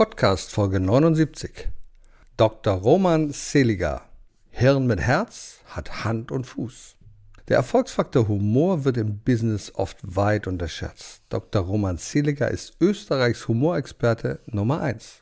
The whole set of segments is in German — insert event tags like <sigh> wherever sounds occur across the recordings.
Podcast Folge 79. Dr. Roman Seliger. Hirn mit Herz hat Hand und Fuß. Der Erfolgsfaktor Humor wird im Business oft weit unterschätzt. Dr. Roman Seliger ist Österreichs Humorexperte Nummer 1.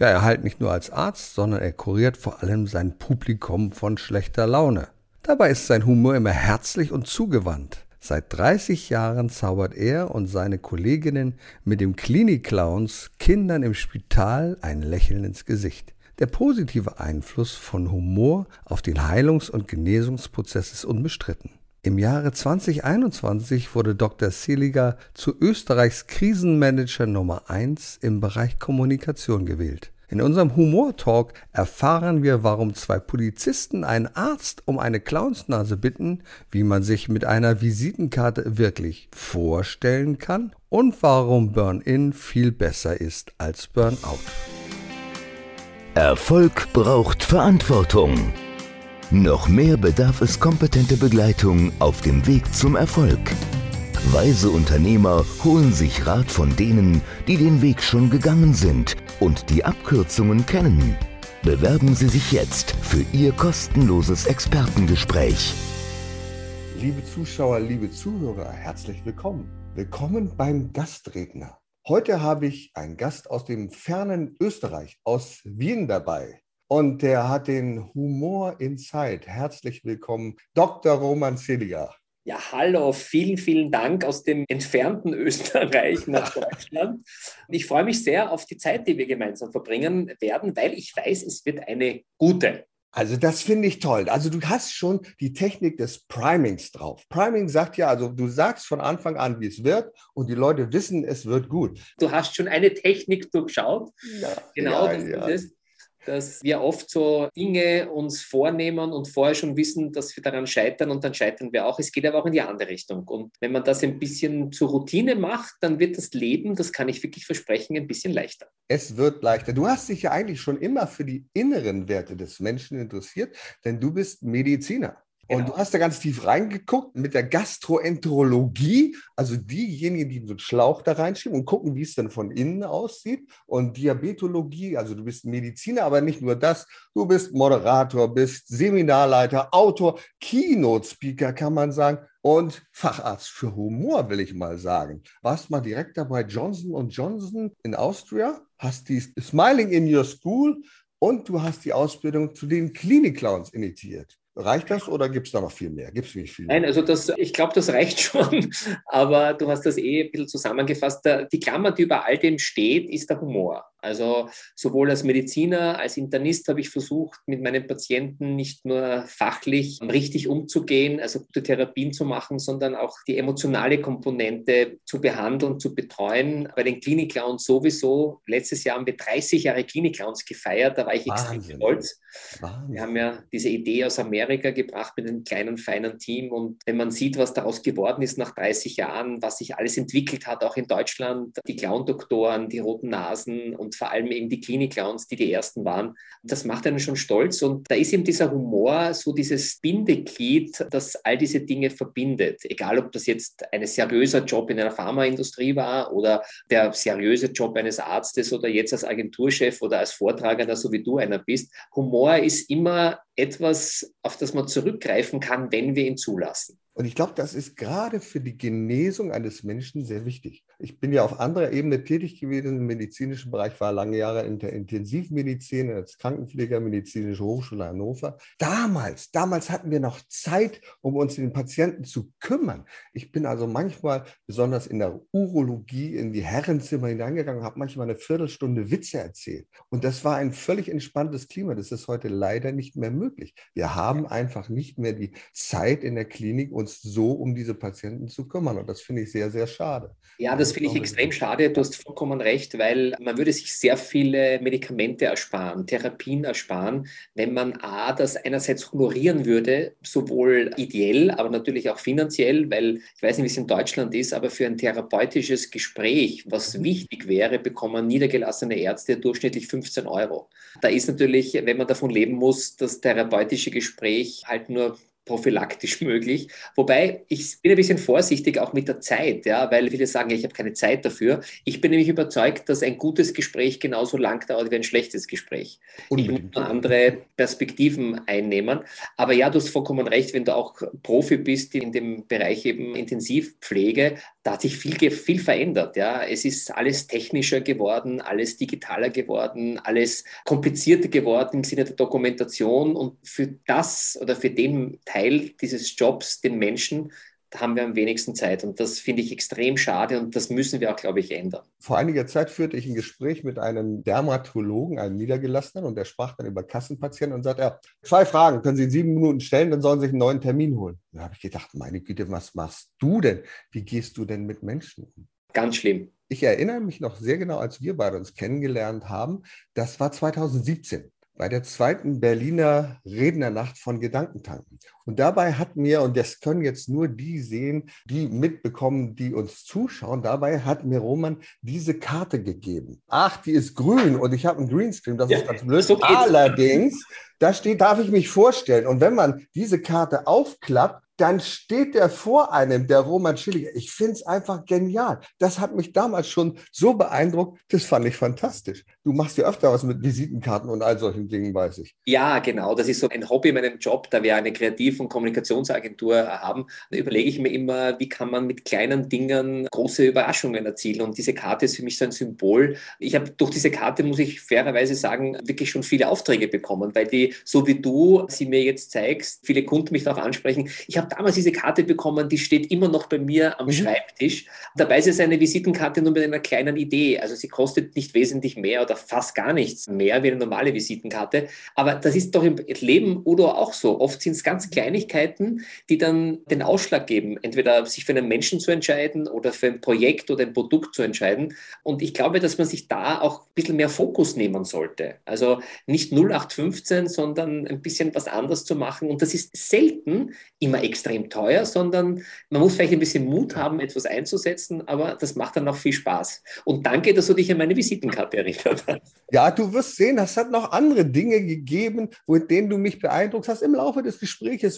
Ja, er heilt nicht nur als Arzt, sondern er kuriert vor allem sein Publikum von schlechter Laune. Dabei ist sein Humor immer herzlich und zugewandt. Seit 30 Jahren zaubert er und seine Kolleginnen mit dem Klinik-Clowns Kindern im Spital ein Lächeln ins Gesicht. Der positive Einfluss von Humor auf den Heilungs- und Genesungsprozess ist unbestritten. Im Jahre 2021 wurde Dr. Seliger zu Österreichs Krisenmanager Nummer 1 im Bereich Kommunikation gewählt. In unserem Humor-Talk erfahren wir, warum zwei Polizisten einen Arzt um eine Clownsnase bitten, wie man sich mit einer Visitenkarte wirklich vorstellen kann und warum Burn-In viel besser ist als Burn-Out. Erfolg braucht Verantwortung. Noch mehr bedarf es kompetente Begleitung auf dem Weg zum Erfolg. Weise Unternehmer holen sich Rat von denen, die den Weg schon gegangen sind und die Abkürzungen kennen. Bewerben Sie sich jetzt für Ihr kostenloses Expertengespräch. Liebe Zuschauer, liebe Zuhörer, herzlich willkommen. Willkommen beim Gastredner. Heute habe ich einen Gast aus dem fernen Österreich, aus Wien dabei. Und der hat den Humor in Zeit. Herzlich willkommen, Dr. Roman Seliger. Ja, hallo, vielen, vielen Dank aus dem entfernten <laughs> Österreich nach Deutschland. Ich freue mich sehr auf die Zeit, die wir gemeinsam verbringen werden, weil ich weiß, es wird eine gute. Also das finde ich toll. Also du hast schon die Technik des Primings drauf. Priming sagt ja, also du sagst von Anfang an, wie es wird und die Leute wissen, es wird gut. Du hast schon eine Technik durchschaut. Ja, genau, ja, das ja. ist dass wir oft so Dinge uns vornehmen und vorher schon wissen, dass wir daran scheitern und dann scheitern wir auch. Es geht aber auch in die andere Richtung. Und wenn man das ein bisschen zur Routine macht, dann wird das Leben, das kann ich wirklich versprechen, ein bisschen leichter. Es wird leichter. Du hast dich ja eigentlich schon immer für die inneren Werte des Menschen interessiert, denn du bist Mediziner. Und genau. du hast da ganz tief reingeguckt mit der Gastroenterologie, also diejenigen, die so einen Schlauch da reinschieben und gucken, wie es dann von innen aussieht. Und Diabetologie, also du bist Mediziner, aber nicht nur das, du bist Moderator, bist Seminarleiter, Autor, Keynote-Speaker, kann man sagen. Und Facharzt für Humor, will ich mal sagen. Warst mal direkt dabei Johnson Johnson in Austria, hast die Smiling in Your School und du hast die Ausbildung zu den Klinik-Clowns initiiert. Reicht das oder gibt es da noch viel mehr? Gibt es nicht viel? Nein, also das, ich glaube, das reicht <laughs> schon. Aber du hast das eh ein bisschen zusammengefasst. Die Klammer, die über all dem steht, ist der Humor. Also sowohl als Mediziner als Internist habe ich versucht, mit meinen Patienten nicht nur fachlich richtig umzugehen, also gute Therapien zu machen, sondern auch die emotionale Komponente zu behandeln, zu betreuen. Bei den Klinik-Clowns sowieso. Letztes Jahr haben wir 30 Jahre Klinik-Clowns gefeiert. Da war ich Wahnsinn. extrem stolz. Wahnsinn. Wir haben ja diese Idee aus Amerika gebracht mit einem kleinen, feinen Team. Und wenn man sieht, was daraus geworden ist nach 30 Jahren, was sich alles entwickelt hat, auch in Deutschland, die Clown-Doktoren, die roten Nasen und und vor allem eben die Klinik-Clowns, die die ersten waren. Das macht einen schon stolz und da ist eben dieser Humor so dieses Bindeglied, das all diese Dinge verbindet. Egal, ob das jetzt ein seriöser Job in einer Pharmaindustrie war oder der seriöse Job eines Arztes oder jetzt als Agenturchef oder als Vortragender, so wie du einer bist. Humor ist immer etwas, auf das man zurückgreifen kann, wenn wir ihn zulassen. Und ich glaube, das ist gerade für die Genesung eines Menschen sehr wichtig. Ich bin ja auf anderer Ebene tätig gewesen im medizinischen Bereich, war lange Jahre in der Intensivmedizin als Krankenpfleger, medizinische Hochschule Hannover. Damals, damals hatten wir noch Zeit, um uns den Patienten zu kümmern. Ich bin also manchmal, besonders in der Urologie, in die Herrenzimmer hineingegangen, habe manchmal eine Viertelstunde Witze erzählt. Und das war ein völlig entspanntes Klima. Das ist heute leider nicht mehr möglich. Wir haben einfach nicht mehr die Zeit in der Klinik, uns so um diese Patienten zu kümmern. Und das finde ich sehr, sehr schade. Ja, das finde ich extrem schade. Du hast vollkommen recht, weil man würde sich sehr viele Medikamente ersparen, Therapien ersparen, wenn man A, das einerseits honorieren würde, sowohl ideell, aber natürlich auch finanziell, weil ich weiß nicht, wie es in Deutschland ist, aber für ein therapeutisches Gespräch, was mhm. wichtig wäre, bekommen niedergelassene Ärzte durchschnittlich 15 Euro. Da ist natürlich, wenn man davon leben muss, das therapeutische Gespräch halt nur prophylaktisch <laughs> möglich. Wobei ich bin ein bisschen vorsichtig auch mit der Zeit, ja, weil viele sagen, ja, ich habe keine Zeit dafür. Ich bin nämlich überzeugt, dass ein gutes Gespräch genauso lang dauert wie ein schlechtes Gespräch. Unbedingt. Ich muss andere Perspektiven einnehmen. Aber ja, du hast vollkommen recht, wenn du auch Profi bist in dem Bereich eben Intensivpflege, da hat sich viel, viel verändert. Ja. Es ist alles technischer geworden, alles digitaler geworden, alles komplizierter geworden im Sinne der Dokumentation. Und für das oder für den Teil dieses Jobs, den Menschen, da haben wir am wenigsten Zeit. Und das finde ich extrem schade und das müssen wir auch, glaube ich, ändern. Vor einiger Zeit führte ich ein Gespräch mit einem Dermatologen, einem Niedergelassenen, und der sprach dann über Kassenpatienten und sagte, ja, zwei Fragen können Sie in sieben Minuten stellen, dann sollen Sie sich einen neuen Termin holen. Da habe ich gedacht, meine Güte, was machst du denn? Wie gehst du denn mit Menschen um? Ganz schlimm. Ich erinnere mich noch sehr genau, als wir beide uns kennengelernt haben. Das war 2017 bei der zweiten Berliner Rednernacht von Gedankentanken. Und dabei hat mir, und das können jetzt nur die sehen, die mitbekommen, die uns zuschauen, dabei hat mir Roman diese Karte gegeben. Ach, die ist grün und ich habe einen Greenscreen, das ja, ist ganz blöd. So Allerdings, da steht, darf ich mich vorstellen. Und wenn man diese Karte aufklappt, dann steht der vor einem, der Roman Schilliger. Ich finde es einfach genial. Das hat mich damals schon so beeindruckt. Das fand ich fantastisch. Du machst ja öfter was mit Visitenkarten und all solchen Dingen, weiß ich. Ja, genau. Das ist so ein Hobby in meinem Job, da wir eine Kreativ- und Kommunikationsagentur haben. Da überlege ich mir immer, wie kann man mit kleinen Dingen große Überraschungen erzielen. Und diese Karte ist für mich so ein Symbol. Ich habe durch diese Karte, muss ich fairerweise sagen, wirklich schon viele Aufträge bekommen, weil die, so wie du sie mir jetzt zeigst, viele Kunden mich darauf ansprechen. Ich habe damals diese Karte bekommen, die steht immer noch bei mir am mhm. Schreibtisch. Dabei ist es eine Visitenkarte nur mit einer kleinen Idee. Also sie kostet nicht wesentlich mehr oder fast gar nichts mehr wie eine normale Visitenkarte. Aber das ist doch im Leben oder auch so. Oft sind es ganz Kleinigkeiten, die dann den Ausschlag geben, entweder sich für einen Menschen zu entscheiden oder für ein Projekt oder ein Produkt zu entscheiden. Und ich glaube, dass man sich da auch ein bisschen mehr Fokus nehmen sollte. Also nicht 0815, sondern ein bisschen was anderes zu machen. Und das ist selten immer extrem teuer, sondern man muss vielleicht ein bisschen Mut haben, etwas einzusetzen, aber das macht dann auch viel Spaß. Und danke, dass du dich an meine Visitenkarte erinnert hast. Ja, du wirst sehen, es hat noch andere Dinge gegeben, mit denen du mich beeindruckt hast. Im Laufe des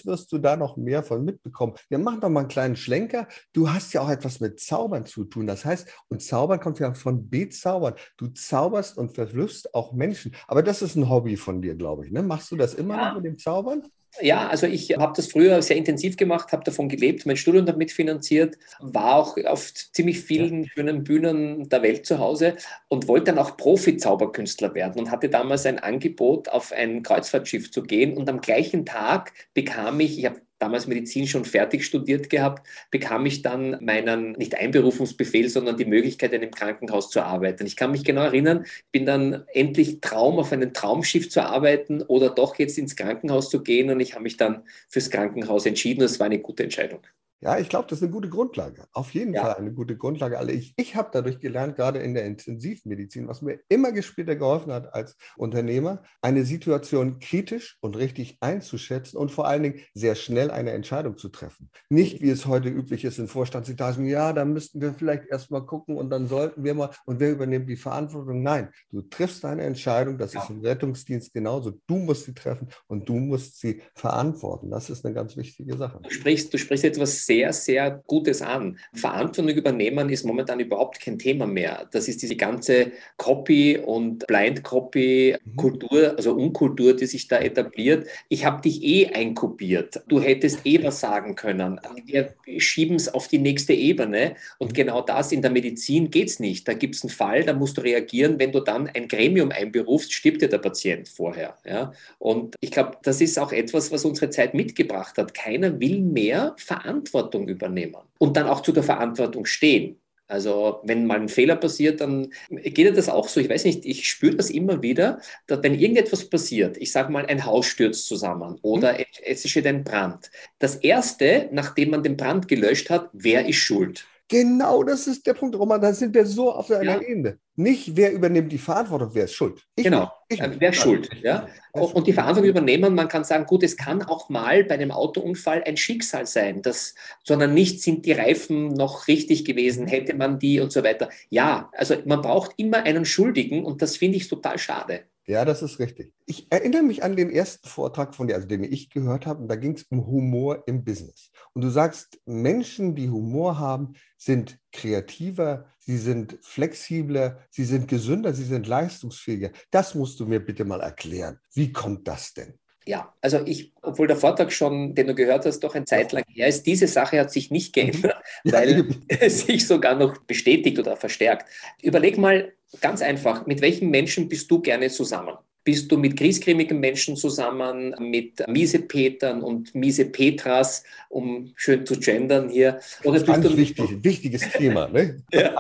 Wirst du da noch mehr von mitbekommen. Wir machen doch mal einen kleinen Schlenker. Du hast ja auch etwas mit Zaubern zu tun. Das heißt, und Zaubern kommt ja von Bezaubern. Du zauberst und verwirfst auch Menschen. Aber das ist ein Hobby von dir, glaube ich. Ne? Machst du das immer ja. noch mit dem Zaubern? Ja, also ich habe das früher sehr intensiv gemacht, habe davon gelebt, mein Studium damit finanziert, war auch auf ziemlich vielen schönen Bühnen der Welt zu Hause und wollte dann auch Profi-Zauberkünstler werden und hatte damals ein Angebot, auf ein Kreuzfahrtschiff zu gehen. Und am gleichen Tag bekam ich, ich habe damals Medizin schon fertig studiert gehabt, bekam ich dann meinen, nicht Einberufungsbefehl, sondern die Möglichkeit, in einem Krankenhaus zu arbeiten. Ich kann mich genau erinnern, bin dann endlich Traum, auf einem Traumschiff zu arbeiten oder doch jetzt ins Krankenhaus zu gehen und ich habe mich dann fürs Krankenhaus entschieden. Das war eine gute Entscheidung. Ja, ich glaube, das ist eine gute Grundlage. Auf jeden ja. Fall eine gute Grundlage. Also ich, ich habe dadurch gelernt, gerade in der Intensivmedizin, was mir immer später geholfen hat als Unternehmer, eine Situation kritisch und richtig einzuschätzen und vor allen Dingen sehr schnell eine Entscheidung zu treffen. Nicht, wie es heute üblich ist in Vorstandsetagen, ja, da müssten wir vielleicht erstmal gucken und dann sollten wir mal und wer übernimmt die Verantwortung? Nein, du triffst eine Entscheidung, das ja. ist im Rettungsdienst genauso. Du musst sie treffen und du musst sie verantworten. Das ist eine ganz wichtige Sache. Du sprichst, du sprichst etwas sehr, sehr Gutes an. Verantwortung übernehmen ist momentan überhaupt kein Thema mehr. Das ist diese ganze Copy- und Blind-Copy-Kultur, also Unkultur, die sich da etabliert. Ich habe dich eh einkopiert. Du hättest eh was sagen können. Wir schieben es auf die nächste Ebene. Und genau das in der Medizin geht es nicht. Da gibt es einen Fall, da musst du reagieren. Wenn du dann ein Gremium einberufst, stirbt dir der Patient vorher. Ja? Und ich glaube, das ist auch etwas, was unsere Zeit mitgebracht hat. Keiner will mehr Verantwortung Verantwortung übernehmen und dann auch zu der Verantwortung stehen. Also wenn mal ein Fehler passiert, dann geht das auch so. Ich weiß nicht, ich spüre das immer wieder, dass wenn irgendetwas passiert, ich sage mal, ein Haus stürzt zusammen oder mhm. es steht ein Brand. Das Erste, nachdem man den Brand gelöscht hat, wer ist schuld? Genau das ist der Punkt, Roman. Da sind wir so auf einer ja. Ebene. Nicht, wer übernimmt die Verantwortung, wer ist schuld. Ich genau, ich äh, wer ist schuld. Ja? Und die Verantwortung übernehmen, man kann sagen, gut, es kann auch mal bei einem Autounfall ein Schicksal sein, das, sondern nicht sind die Reifen noch richtig gewesen, hätte man die und so weiter. Ja, also man braucht immer einen Schuldigen und das finde ich total schade. Ja, das ist richtig. Ich erinnere mich an den ersten Vortrag von dir, also den ich gehört habe, und da ging es um Humor im Business. Und du sagst, Menschen, die Humor haben, sind kreativer, sie sind flexibler, sie sind gesünder, sie sind leistungsfähiger. Das musst du mir bitte mal erklären. Wie kommt das denn? Ja, also ich, obwohl der Vortrag schon, den du gehört hast, doch ein Zeit lang her ist, diese Sache hat sich nicht geändert, <laughs> weil <laughs> es sich sogar noch bestätigt oder verstärkt. Überleg mal ganz einfach, mit welchen Menschen bist du gerne zusammen? Bist du mit griesgrämigen Menschen zusammen, mit Miesepetern und Miesepetras, um schön zu gendern hier? Oder bist Ganz du wichtig, wichtiges Thema. Ne? <laughs> ja.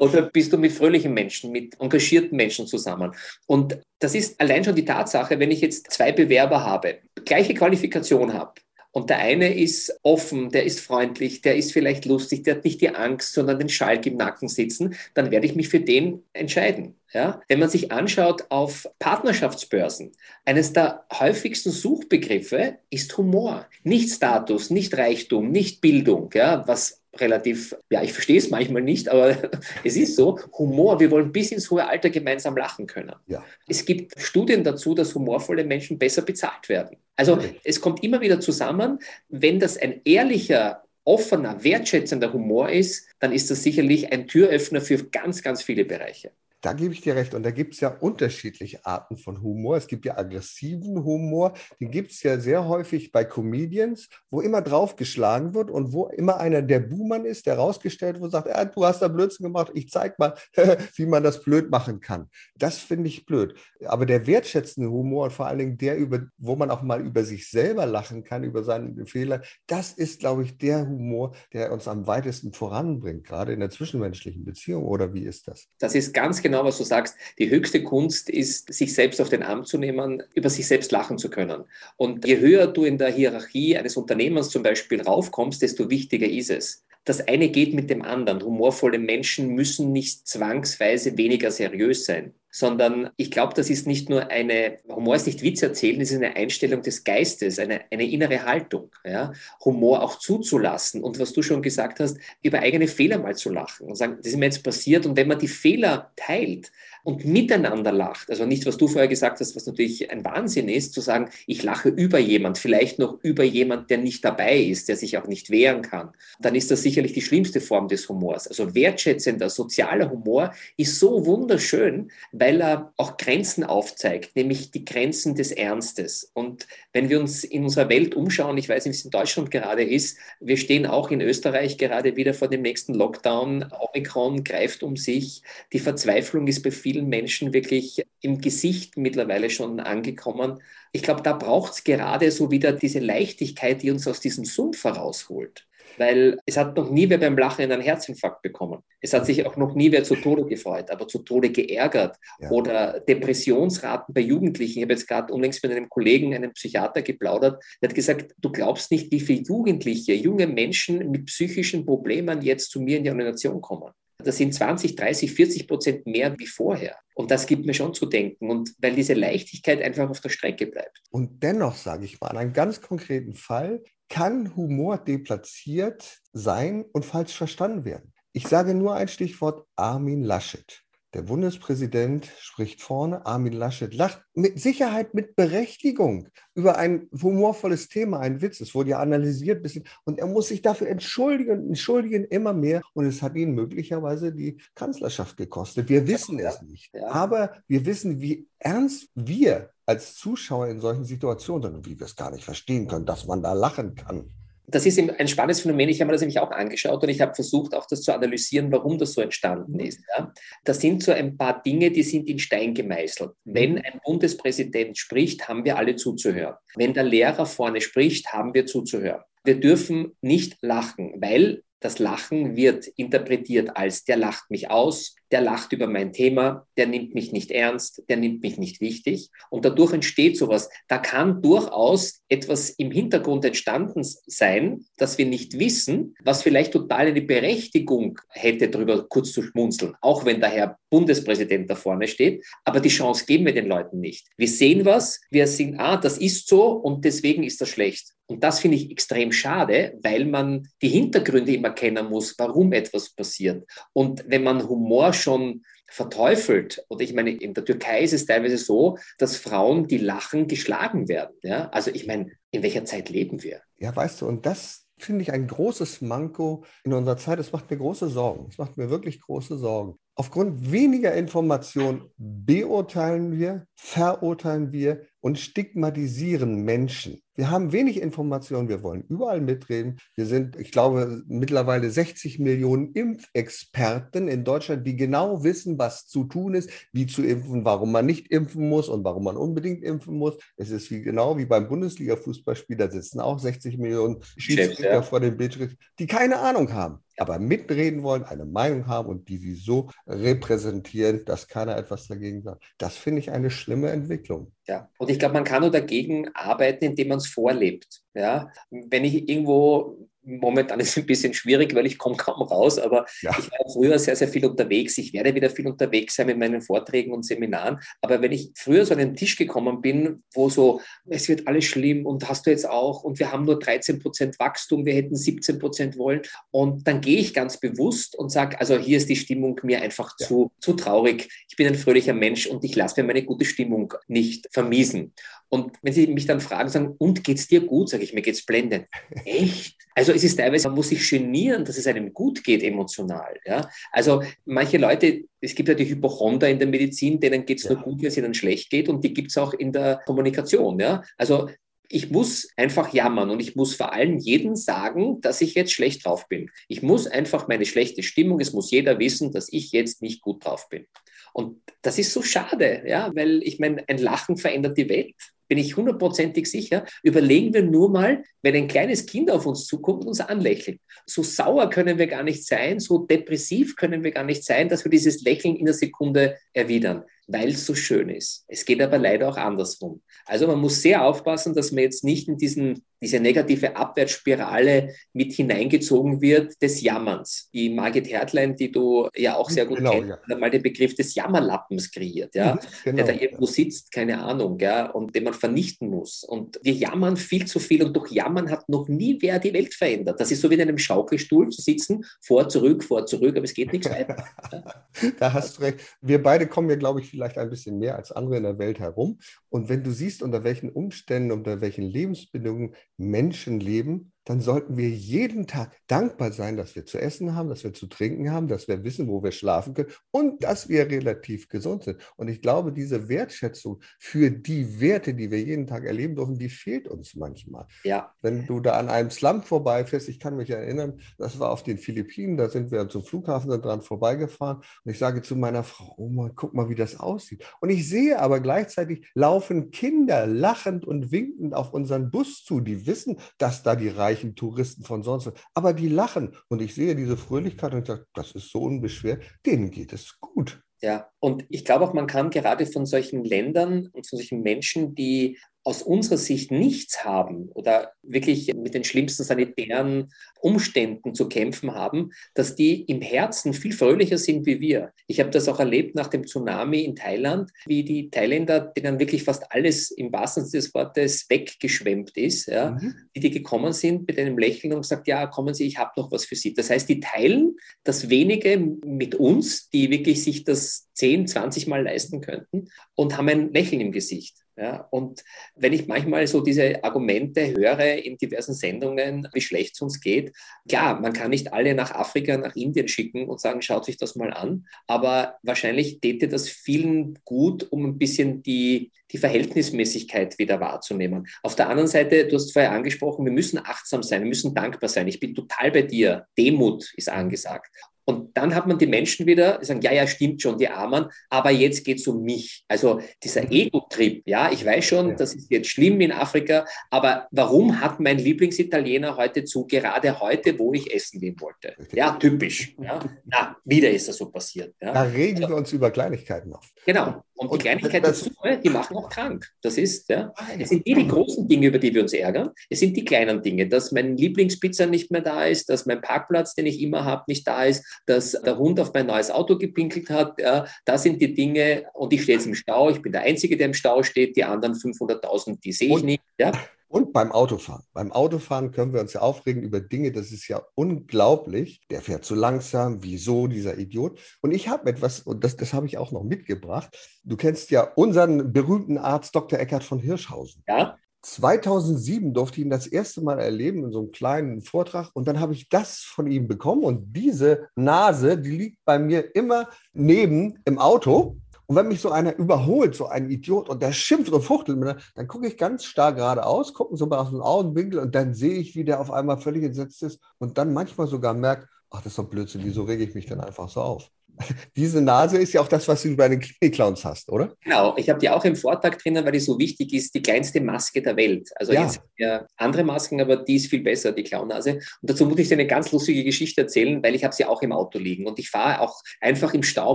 Oder bist du mit fröhlichen Menschen, mit engagierten Menschen zusammen? Und das ist allein schon die Tatsache, wenn ich jetzt zwei Bewerber habe, gleiche Qualifikation habe, und der eine ist offen, der ist freundlich, der ist vielleicht lustig, der hat nicht die Angst, sondern den Schalk im Nacken sitzen, dann werde ich mich für den entscheiden. Ja? Wenn man sich anschaut auf Partnerschaftsbörsen, eines der häufigsten Suchbegriffe ist Humor. Nicht Status, nicht Reichtum, nicht Bildung, ja? was relativ, ja, ich verstehe es manchmal nicht, aber <laughs> es ist so, Humor, wir wollen bis ins hohe Alter gemeinsam lachen können. Ja. Es gibt Studien dazu, dass humorvolle Menschen besser bezahlt werden. Also okay. es kommt immer wieder zusammen, wenn das ein ehrlicher, offener, wertschätzender Humor ist, dann ist das sicherlich ein Türöffner für ganz, ganz viele Bereiche. Da gebe ich dir recht. Und da gibt es ja unterschiedliche Arten von Humor. Es gibt ja aggressiven Humor. Den gibt es ja sehr häufig bei Comedians, wo immer draufgeschlagen wird und wo immer einer der Buhmann ist, der rausgestellt wird und sagt, ja, du hast da Blödsinn gemacht, ich zeig mal, <laughs> wie man das blöd machen kann. Das finde ich blöd. Aber der wertschätzende Humor und vor allen Dingen der, über, wo man auch mal über sich selber lachen kann, über seine Fehler, das ist, glaube ich, der Humor, der uns am weitesten voranbringt, gerade in der zwischenmenschlichen Beziehung. Oder wie ist das? Das ist ganz genau genau, was du sagst. Die höchste Kunst ist, sich selbst auf den Arm zu nehmen, über sich selbst lachen zu können. Und je höher du in der Hierarchie eines Unternehmens zum Beispiel raufkommst, desto wichtiger ist es. Das eine geht mit dem anderen. Humorvolle Menschen müssen nicht zwangsweise weniger seriös sein sondern ich glaube, das ist nicht nur eine, Humor ist nicht Witz erzählen, es ist eine Einstellung des Geistes, eine, eine innere Haltung. Ja? Humor auch zuzulassen und was du schon gesagt hast, über eigene Fehler mal zu lachen und sagen, das ist mir jetzt passiert und wenn man die Fehler teilt, und miteinander lacht. Also nicht, was du vorher gesagt hast, was natürlich ein Wahnsinn ist, zu sagen, ich lache über jemand, vielleicht noch über jemand, der nicht dabei ist, der sich auch nicht wehren kann. Dann ist das sicherlich die schlimmste Form des Humors. Also wertschätzender, sozialer Humor ist so wunderschön, weil er auch Grenzen aufzeigt, nämlich die Grenzen des Ernstes. Und wenn wir uns in unserer Welt umschauen, ich weiß nicht, wie es in Deutschland gerade ist, wir stehen auch in Österreich gerade wieder vor dem nächsten Lockdown. Omikron greift um sich. Die Verzweiflung ist bei vielen vielen Menschen wirklich im Gesicht mittlerweile schon angekommen. Ich glaube, da braucht es gerade so wieder diese Leichtigkeit, die uns aus diesem Sumpf herausholt. Weil es hat noch nie wer beim Lachen einen Herzinfarkt bekommen. Es hat sich auch noch nie wer zu Tode gefreut, aber zu Tode geärgert. Ja. Oder Depressionsraten bei Jugendlichen. Ich habe jetzt gerade unlängst mit einem Kollegen, einem Psychiater geplaudert, der hat gesagt, du glaubst nicht, wie viele Jugendliche, junge Menschen mit psychischen Problemen jetzt zu mir in die Organisation kommen. Das sind 20, 30, 40 Prozent mehr wie vorher. Und das gibt mir schon zu denken. Und weil diese Leichtigkeit einfach auf der Strecke bleibt. Und dennoch, sage ich mal, in einem ganz konkreten Fall kann Humor deplatziert sein und falsch verstanden werden. Ich sage nur ein Stichwort Armin Laschet. Der Bundespräsident spricht vorne, Armin Laschet lacht mit Sicherheit mit Berechtigung über ein humorvolles Thema, ein Witz. Es wurde ja analysiert bisschen und er muss sich dafür entschuldigen und entschuldigen immer mehr und es hat ihn möglicherweise die Kanzlerschaft gekostet. Wir wissen es nicht, aber wir wissen, wie ernst wir als Zuschauer in solchen Situationen sind und wie wir es gar nicht verstehen können, dass man da lachen kann das ist ein spannendes Phänomen. Ich habe mir das nämlich auch angeschaut und ich habe versucht, auch das zu analysieren, warum das so entstanden mhm. ist. Ja. Das sind so ein paar Dinge, die sind in Stein gemeißelt. Wenn mhm. ein Bundespräsident spricht, haben wir alle zuzuhören. Wenn der Lehrer vorne spricht, haben wir zuzuhören. Wir dürfen nicht lachen, weil das Lachen wird interpretiert als, der lacht mich aus, der lacht über mein Thema, der nimmt mich nicht ernst, der nimmt mich nicht wichtig. Und dadurch entsteht sowas. Da kann durchaus etwas im Hintergrund entstanden sein, das wir nicht wissen, was vielleicht total eine Berechtigung hätte, darüber kurz zu schmunzeln, auch wenn der Herr Bundespräsident da vorne steht. Aber die Chance geben wir den Leuten nicht. Wir sehen was, wir sehen, ah, das ist so und deswegen ist das schlecht. Und das finde ich extrem schade, weil man die Hintergründe immer kennen muss, warum etwas passiert. Und wenn man Humor schon verteufelt. Oder ich meine, in der Türkei ist es teilweise so, dass Frauen, die lachen, geschlagen werden. Ja? Also ich meine, in welcher Zeit leben wir? Ja, weißt du, und das finde ich ein großes Manko in unserer Zeit. Es macht mir große Sorgen. Es macht mir wirklich große Sorgen. Aufgrund weniger Information beurteilen wir, verurteilen wir und stigmatisieren Menschen. Wir haben wenig Informationen, wir wollen überall mitreden. Wir sind, ich glaube, mittlerweile 60 Millionen Impfexperten in Deutschland, die genau wissen, was zu tun ist, wie zu impfen, warum man nicht impfen muss und warum man unbedingt impfen muss. Es ist wie, genau wie beim Bundesliga-Fußballspiel, da sitzen auch 60 Millionen Schiedsrichter ja. vor dem Bildschirm, die keine Ahnung haben aber mitreden wollen, eine Meinung haben und die sie so repräsentieren, dass keiner etwas dagegen sagt. Das finde ich eine schlimme Entwicklung. Ja, und ich glaube, man kann nur dagegen arbeiten, indem man es vorlebt. Ja, wenn ich irgendwo momentan ist es ein bisschen schwierig, weil ich komme kaum raus, aber ja. ich war früher sehr, sehr viel unterwegs. Ich werde wieder viel unterwegs sein mit meinen Vorträgen und Seminaren. Aber wenn ich früher so an den Tisch gekommen bin, wo so, es wird alles schlimm und hast du jetzt auch und wir haben nur 13 Prozent Wachstum, wir hätten 17 Prozent wollen. Und dann gehe ich ganz bewusst und sage, also hier ist die Stimmung mir einfach ja. zu, zu traurig. Ich bin ein fröhlicher Mensch und ich lasse mir meine gute Stimmung nicht vermiesen. Und wenn Sie mich dann fragen, sagen, und geht's dir gut? Sage ich, mir geht's blendend. <laughs> Echt? Also es ist teilweise, man muss sich genieren, dass es einem gut geht emotional. Ja? Also manche Leute, es gibt ja die Hypochonder in der Medizin, denen geht's ja. nur gut, wenn es ihnen schlecht geht. Und die gibt's auch in der Kommunikation. Ja? Also ich muss einfach jammern und ich muss vor allem jedem sagen, dass ich jetzt schlecht drauf bin. Ich muss einfach meine schlechte Stimmung, es muss jeder wissen, dass ich jetzt nicht gut drauf bin. Und das ist so schade, ja, weil ich meine, ein Lachen verändert die Welt bin ich hundertprozentig sicher. Überlegen wir nur mal, wenn ein kleines Kind auf uns zukommt und uns anlächelt. So sauer können wir gar nicht sein, so depressiv können wir gar nicht sein, dass wir dieses Lächeln in der Sekunde erwidern weil es so schön ist. Es geht aber leider auch andersrum. Also man muss sehr aufpassen, dass man jetzt nicht in diesen, diese negative Abwärtsspirale mit hineingezogen wird des Jammerns. Die Margit Hertlein, die du ja auch sehr gut genau, kennst, ja. hat mal den Begriff des Jammerlappens kreiert, ja? Mhm, genau, der da irgendwo sitzt, keine Ahnung, ja, und den man vernichten muss. Und wir jammern viel zu viel und durch Jammern hat noch nie wer die Welt verändert. Das ist so wie in einem Schaukelstuhl zu sitzen, vor, zurück, vor, zurück, aber es geht nichts weiter. <laughs> da hast du recht. Wir beide kommen ja, glaube ich, vielleicht ein bisschen mehr als andere in der Welt herum. Und wenn du siehst, unter welchen Umständen, unter welchen Lebensbedingungen Menschen leben, dann sollten wir jeden Tag dankbar sein, dass wir zu essen haben, dass wir zu trinken haben, dass wir wissen, wo wir schlafen können und dass wir relativ gesund sind. Und ich glaube, diese Wertschätzung für die Werte, die wir jeden Tag erleben dürfen, die fehlt uns manchmal. Ja. Wenn du da an einem Slum vorbeifährst, ich kann mich erinnern, das war auf den Philippinen, da sind wir zum Flughafen dran vorbeigefahren und ich sage zu meiner Frau, oh Mann, guck mal, wie das aussieht. Und ich sehe aber gleichzeitig laufen Kinder lachend und winkend auf unseren Bus zu, die wissen, dass da die Reichen zahlreichen Touristen von sonst. Aber die lachen und ich sehe diese Fröhlichkeit und sage, das ist so unbeschwert, denen geht es gut. Ja, und ich glaube auch, man kann gerade von solchen Ländern und von solchen Menschen, die aus unserer Sicht nichts haben oder wirklich mit den schlimmsten sanitären Umständen zu kämpfen haben, dass die im Herzen viel fröhlicher sind wie wir. Ich habe das auch erlebt nach dem Tsunami in Thailand, wie die Thailänder, denen wirklich fast alles im wahrsten Sinne des Wortes weggeschwemmt ist, ja, mhm. die, die gekommen sind mit einem Lächeln und gesagt, ja, kommen Sie, ich habe noch was für Sie. Das heißt, die teilen das wenige mit uns, die wirklich sich das 10, 20 Mal leisten könnten und haben ein Lächeln im Gesicht. Ja, und wenn ich manchmal so diese Argumente höre in diversen Sendungen, wie schlecht es uns geht, klar, man kann nicht alle nach Afrika, nach Indien schicken und sagen, schaut sich das mal an, aber wahrscheinlich täte das vielen gut, um ein bisschen die, die Verhältnismäßigkeit wieder wahrzunehmen. Auf der anderen Seite, du hast vorher angesprochen, wir müssen achtsam sein, wir müssen dankbar sein. Ich bin total bei dir. Demut ist angesagt. Und dann hat man die Menschen wieder, die sagen, ja, ja, stimmt schon, die Armen, aber jetzt geht es um mich. Also dieser mhm. Ego-Trip, ja, ich weiß schon, ja. das ist jetzt schlimm in Afrika, aber warum hat mein Lieblingsitaliener heute zu, gerade heute, wo ich essen gehen wollte? Ja, typisch. Ja. Na, wieder ist das so passiert. Ja. Da regen wir uns über Kleinigkeiten auf. Genau. Und, und die Kleinigkeiten dazu, die machen auch krank. Das ist, ja, es sind nie die großen Dinge, über die wir uns ärgern. Es sind die kleinen Dinge, dass mein Lieblingspizza nicht mehr da ist, dass mein Parkplatz, den ich immer habe, nicht da ist, dass der Hund auf mein neues Auto gepinkelt hat. Ja, das sind die Dinge und ich stehe jetzt im Stau. Ich bin der Einzige, der im Stau steht. Die anderen 500.000, die sehe ich nicht. Ja. Und beim Autofahren. Beim Autofahren können wir uns ja aufregen über Dinge, das ist ja unglaublich. Der fährt zu langsam, wieso dieser Idiot? Und ich habe etwas, und das, das habe ich auch noch mitgebracht. Du kennst ja unseren berühmten Arzt Dr. Eckhard von Hirschhausen. Ja. 2007 durfte ich ihn das erste Mal erleben in so einem kleinen Vortrag. Und dann habe ich das von ihm bekommen. Und diese Nase, die liegt bei mir immer neben im Auto. Und wenn mich so einer überholt, so ein Idiot, und der schimpft und fuchtelt, dann gucke ich ganz starr geradeaus, gucke so mal aus dem Augenwinkel und dann sehe ich, wie der auf einmal völlig entsetzt ist und dann manchmal sogar merkt, ach, das ist doch Blödsinn, wieso rege ich mich denn einfach so auf? <laughs> Diese Nase ist ja auch das, was du bei den Klinik-Clowns hast, oder? Genau, ich habe die auch im Vortrag drinnen, weil die so wichtig ist, die kleinste Maske der Welt. Also ja. jetzt ja andere Masken, aber die ist viel besser, die Clownnase. Und dazu muss ich dir eine ganz lustige Geschichte erzählen, weil ich habe sie auch im Auto liegen. Und ich fahre auch einfach im Stau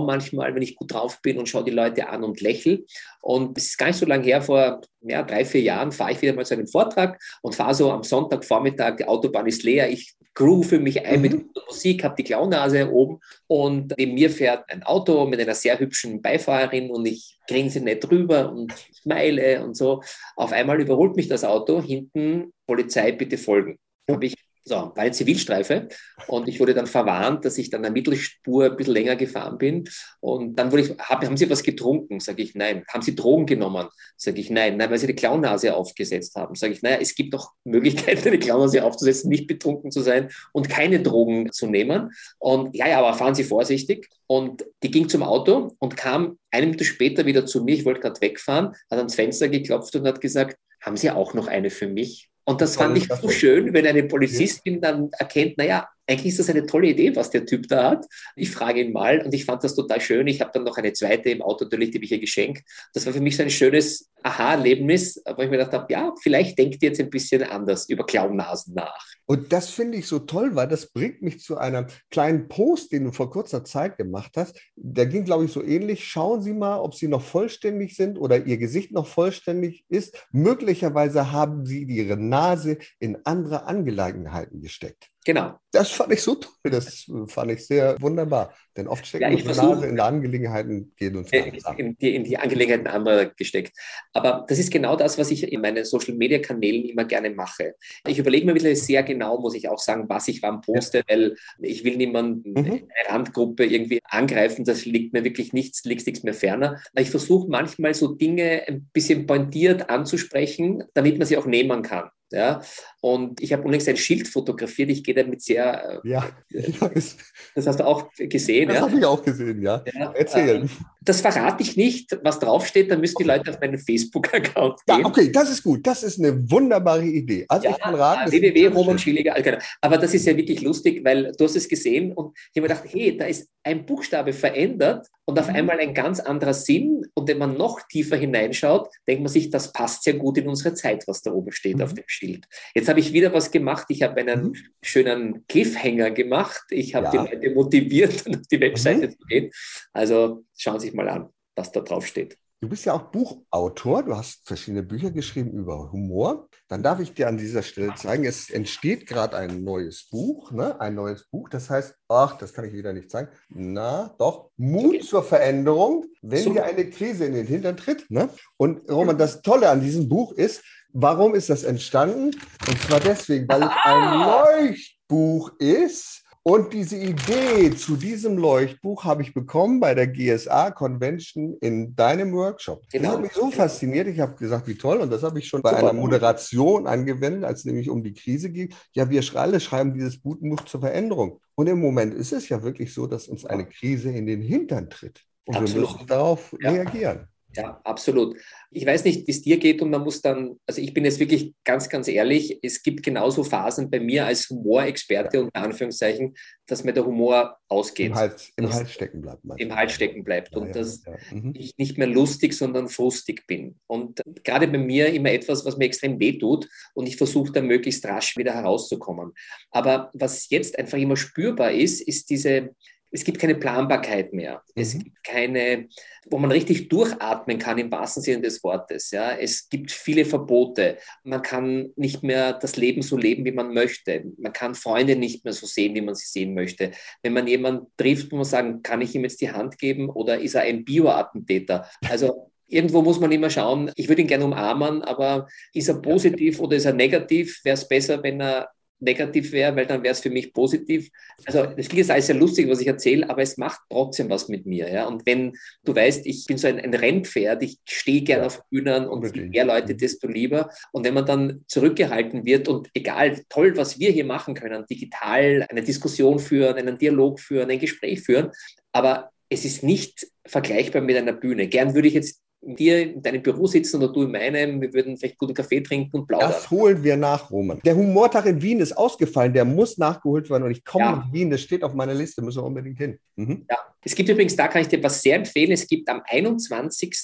manchmal, wenn ich gut drauf bin und schaue die Leute an und lächle. Und es ist gar nicht so lange her, vor ja, drei, vier Jahren fahre ich wieder mal zu einem Vortrag und fahre so am Sonntagvormittag, die Autobahn ist leer, ich groove mich ein mhm. mit Musik, habe die Clownnase oben und neben mir fährt ein Auto mit einer sehr hübschen Beifahrerin und ich grinse nicht drüber und smile und so. Auf einmal überholt mich das Auto, hinten Polizei, bitte folgen. Habe ich so, war eine Zivilstreife und ich wurde dann verwarnt, dass ich dann an der Mittelspur ein bisschen länger gefahren bin. Und dann wurde ich, hab, haben Sie was getrunken? Sage ich, nein. Haben Sie Drogen genommen? Sage ich, nein. Nein, weil Sie die Clownnase aufgesetzt haben. Sage ich, naja, es gibt doch Möglichkeiten, eine Clownnase aufzusetzen, nicht betrunken zu sein und keine Drogen zu nehmen. Und ja, ja, aber fahren Sie vorsichtig. Und die ging zum Auto und kam eine Minute später wieder zu mir. Ich wollte gerade wegfahren, hat ans Fenster geklopft und hat gesagt, haben Sie auch noch eine für mich? Und das fand ich so schön, wenn eine Polizistin dann erkennt, naja, eigentlich ist das eine tolle Idee, was der Typ da hat. Ich frage ihn mal und ich fand das total schön. Ich habe dann noch eine zweite im Auto, natürlich, die habe ich ihr geschenkt. Das war für mich so ein schönes Aha-Erlebnis, wo ich mir gedacht habe, ja, vielleicht denkt ihr jetzt ein bisschen anders über Clownnasen nach. Und das finde ich so toll, weil das bringt mich zu einem kleinen Post, den du vor kurzer Zeit gemacht hast. Der ging, glaube ich, so ähnlich. Schauen Sie mal, ob Sie noch vollständig sind oder Ihr Gesicht noch vollständig ist. Möglicherweise haben Sie Ihre Nase in andere Angelegenheiten gesteckt. Genau. Das fand ich so toll, das fand ich sehr wunderbar. Denn oft steckt ja, unsere Nase in die Angelegenheiten, gehen uns äh, in die, in die Angelegenheiten anderer gesteckt. Aber das ist genau das, was ich in meinen Social-Media-Kanälen immer gerne mache. Ich überlege mir wirklich sehr genau, muss ich auch sagen, was ich wann poste, ja. weil ich will niemanden, mhm. eine Randgruppe irgendwie angreifen, das liegt mir wirklich nichts, liegt nichts mehr ferner. Ich versuche manchmal so Dinge ein bisschen pointiert anzusprechen, damit man sie auch nehmen kann. Ja? Und ich habe unlängst ein Schild fotografiert, ich gehe damit sehr. Äh, ja, <laughs> das hast du auch gesehen. Das ja? habe ich auch gesehen, ja. ja Erzählen. Äh, das verrate ich nicht, was draufsteht, dann müssen die Leute auf meinen Facebook-Account gehen. Ja, okay, das ist gut. Das ist eine wunderbare Idee. Also ja, ich kann raten. www.romanschilliger. Genau. Aber das ist ja wirklich lustig, weil du hast es gesehen und ich habe mir gedacht, hey, da ist ein Buchstabe verändert und auf mhm. einmal ein ganz anderer Sinn. Und wenn man noch tiefer hineinschaut, denkt man sich, das passt sehr gut in unsere Zeit, was da oben steht mhm. auf dem Schild. Jetzt habe ich wieder was gemacht. Ich habe einen mhm. schönen Cliffhanger gemacht. Ich habe ja. die Leute motiviert, auf <laughs> die Webseite mhm. zu gehen. Also schauen Sie sich mal an, was da drauf steht. Du bist ja auch Buchautor, du hast verschiedene Bücher geschrieben über Humor. Dann darf ich dir an dieser Stelle zeigen, es entsteht gerade ein neues Buch, ne? ein neues Buch, das heißt, ach, das kann ich wieder nicht zeigen, na doch, Mut okay. zur Veränderung, wenn Super. dir eine Krise in den Hintern tritt. Ne? Und Roman, das Tolle an diesem Buch ist, warum ist das entstanden? Und zwar deswegen, weil es ein Leuchtbuch ist, und diese Idee zu diesem Leuchtbuch habe ich bekommen bei der GSA Convention in deinem Workshop. Genau. Das hat mich so fasziniert. Ich habe gesagt, wie toll. Und das habe ich schon bei Super. einer Moderation angewendet, als es nämlich um die Krise ging. Ja, wir alle schreiben dieses Buch zur Veränderung. Und im Moment ist es ja wirklich so, dass uns eine Krise in den Hintern tritt. Und Absolut. wir müssen darauf ja. reagieren. Ja, absolut. Ich weiß nicht, wie es dir geht und man muss dann, also ich bin jetzt wirklich ganz, ganz ehrlich, es gibt genauso Phasen bei mir als Humorexperte unter Anführungszeichen, dass mir der Humor ausgeht. Im Hals, im Hals stecken bleibt. Im Hals stecken bleibt ja, und ja, dass ja. Mhm. ich nicht mehr lustig, sondern frustig bin. Und gerade bei mir immer etwas, was mir extrem wehtut und ich versuche da möglichst rasch wieder herauszukommen. Aber was jetzt einfach immer spürbar ist, ist diese, es gibt keine Planbarkeit mehr. Mhm. Es gibt keine, wo man richtig durchatmen kann im wahrsten Sinne des Wortes. Ja. Es gibt viele Verbote. Man kann nicht mehr das Leben so leben, wie man möchte. Man kann Freunde nicht mehr so sehen, wie man sie sehen möchte. Wenn man jemanden trifft, muss man sagen, kann ich ihm jetzt die Hand geben oder ist er ein Bioattentäter? Also irgendwo muss man immer schauen, ich würde ihn gerne umarmen, aber ist er positiv oder ist er negativ? Wäre es besser, wenn er negativ wäre, weil dann wäre es für mich positiv. Also das klingt jetzt alles sehr lustig, was ich erzähle, aber es macht trotzdem was mit mir. Ja? Und wenn du weißt, ich bin so ein, ein Rennpferd, ich stehe gerne ja, auf Bühnen und je mehr Leute, desto lieber. Und wenn man dann zurückgehalten wird und egal, toll, was wir hier machen können, digital eine Diskussion führen, einen Dialog führen, ein Gespräch führen, aber es ist nicht vergleichbar mit einer Bühne. Gern würde ich jetzt dir in deinem Büro sitzen oder du in meinem, wir würden vielleicht guten Kaffee trinken und plaudern. Das holen wir nach, Roman. Der Humortag in Wien ist ausgefallen, der muss nachgeholt werden und ich komme ja. nach Wien, das steht auf meiner Liste, müssen wir unbedingt hin. Mhm. Ja, es gibt übrigens, da kann ich dir was sehr empfehlen, es gibt am 21.